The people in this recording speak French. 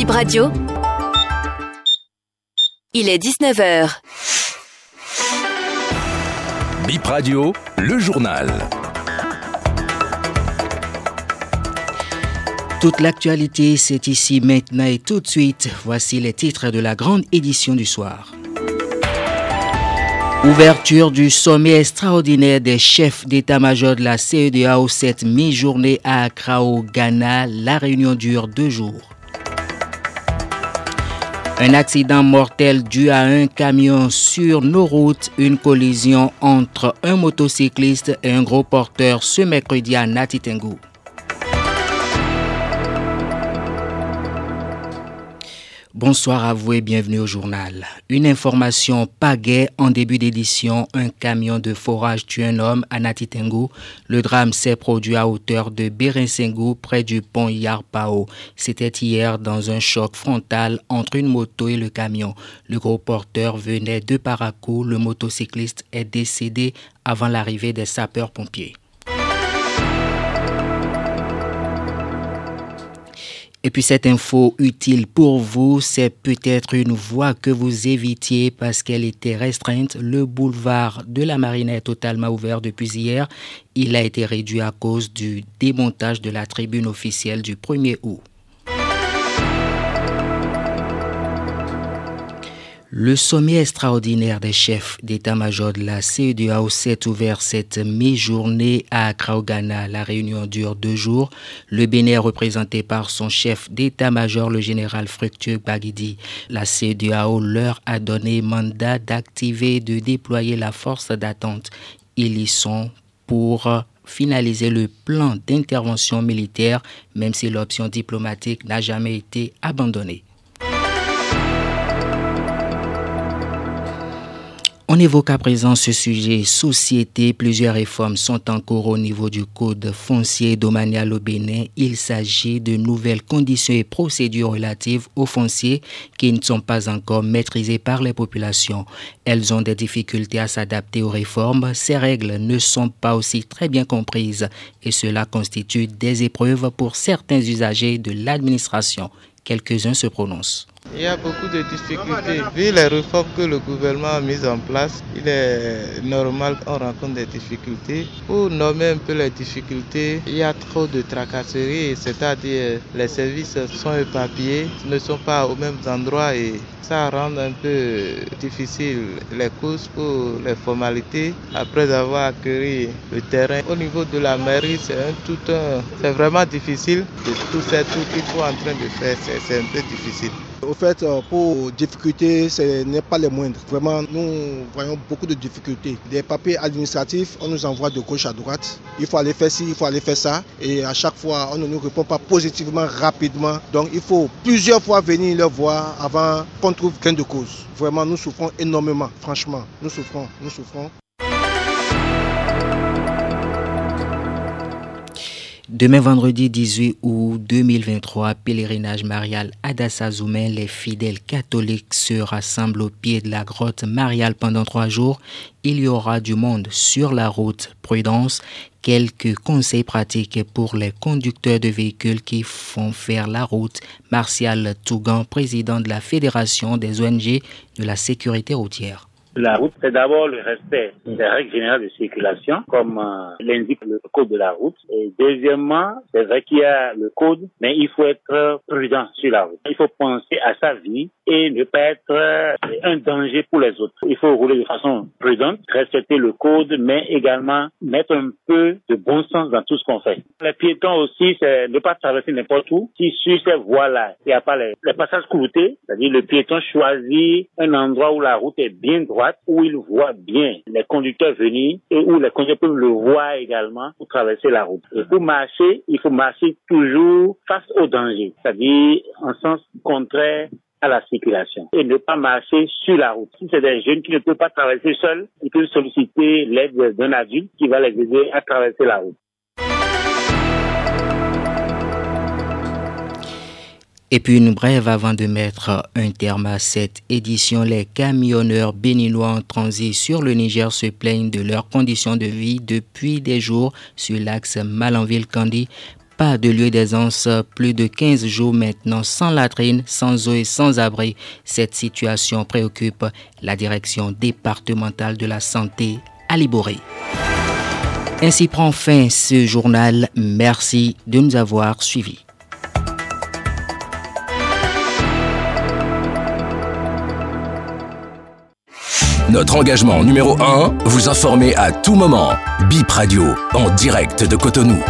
Bip Radio. Il est 19h. Bip Radio, le journal. Toute l'actualité, c'est ici maintenant et tout de suite. Voici les titres de la grande édition du soir. Ouverture du sommet extraordinaire des chefs d'état-major de la CEDEAO cette mi-journée à Accra au Ghana. La réunion dure deux jours. Un accident mortel dû à un camion sur nos routes, une collision entre un motocycliste et un gros porteur ce mercredi à Natitengu. Bonsoir à vous et bienvenue au journal. Une information pagaie en début d'édition. Un camion de forage tue un homme à Natitengu. Le drame s'est produit à hauteur de Berensengu près du pont Yarpao. C'était hier dans un choc frontal entre une moto et le camion. Le gros porteur venait de Parakou. Le motocycliste est décédé avant l'arrivée des sapeurs-pompiers. Et puis cette info utile pour vous, c'est peut-être une voie que vous évitiez parce qu'elle était restreinte. Le boulevard de la Marine est totalement ouvert depuis hier. Il a été réduit à cause du démontage de la tribune officielle du 1er août. Le sommet extraordinaire des chefs d'état-major de la CEDEAO s'est ouvert cette mi-journée à Accra. La réunion dure deux jours. Le Bénin est représenté par son chef d'état-major, le général Fructueux Baguidi. La CEDEAO leur a donné mandat d'activer et de déployer la force d'attente. Ils y sont pour finaliser le plan d'intervention militaire, même si l'option diplomatique n'a jamais été abandonnée. On évoque à présent ce sujet société. Plusieurs réformes sont en cours au niveau du code foncier domanial au Bénin. Il s'agit de nouvelles conditions et procédures relatives aux fonciers qui ne sont pas encore maîtrisées par les populations. Elles ont des difficultés à s'adapter aux réformes. Ces règles ne sont pas aussi très bien comprises et cela constitue des épreuves pour certains usagers de l'administration. Quelques-uns se prononcent. Il y a beaucoup de difficultés. Vu les réformes que le gouvernement a mises en place, il est normal qu'on rencontre des difficultés. Pour nommer un peu les difficultés, il y a trop de tracasseries, c'est-à-dire les services sont éparpillés, ne sont pas aux mêmes endroits et ça rend un peu difficile les courses pour les formalités après avoir accueilli le terrain. Au niveau de la mairie, c'est un tout un, c'est vraiment difficile de tous ces trucs qu'il faut en train de faire, c'est un peu difficile. Au fait, pour difficultés, ce n'est pas les moindres. Vraiment, nous voyons beaucoup de difficultés. Des papiers administratifs, on nous envoie de gauche à droite. Il faut aller faire ci, il faut aller faire ça. Et à chaque fois, on ne nous répond pas positivement, rapidement. Donc, il faut plusieurs fois venir leur voir avant qu'on trouve gain de cause. Vraiment, nous souffrons énormément. Franchement, nous souffrons, nous souffrons. Demain vendredi 18 août 2023, pèlerinage marial à Dassazoumen, les fidèles catholiques se rassemblent au pied de la grotte mariale pendant trois jours. Il y aura du monde sur la route. Prudence, quelques conseils pratiques pour les conducteurs de véhicules qui font faire la route. Martial Tougan, président de la Fédération des ONG de la sécurité routière. La route, c'est d'abord le respect des règles générales de circulation, comme euh, l'indique le code de la route. Et deuxièmement, c'est vrai qu'il y a le code, mais il faut être prudent sur la route. Il faut penser à sa vie et ne pas être euh, un danger pour les autres. Il faut rouler de façon prudente, respecter le code, mais également mettre un peu de bon sens dans tout ce qu'on fait. Les piétons aussi, c'est ne pas traverser n'importe où. Si sur ces voies-là, il n'y a pas les, passages cloutés, c'est-à-dire le piéton choisit un endroit où la route est bien où il voit bien les conducteurs venir et où les conducteurs peuvent le voir également pour traverser la route. Pour marcher, il faut marcher toujours face au danger, c'est-à-dire en sens contraire à la circulation et ne pas marcher sur la route. Si c'est des jeunes qui ne peuvent pas traverser seuls, ils peuvent solliciter l'aide d'un adulte qui va les aider à traverser la route. Et puis une brève avant de mettre un terme à cette édition, les camionneurs béninois en transit sur le Niger se plaignent de leurs conditions de vie depuis des jours sur l'axe Malanville-Candy. pas de lieu d'aisance. Plus de 15 jours maintenant sans latrine, sans eau et sans abri. Cette situation préoccupe la direction départementale de la santé à Liboré. Ainsi prend fin ce journal. Merci de nous avoir suivis. Notre engagement numéro 1, vous informer à tout moment. Bip Radio, en direct de Cotonou.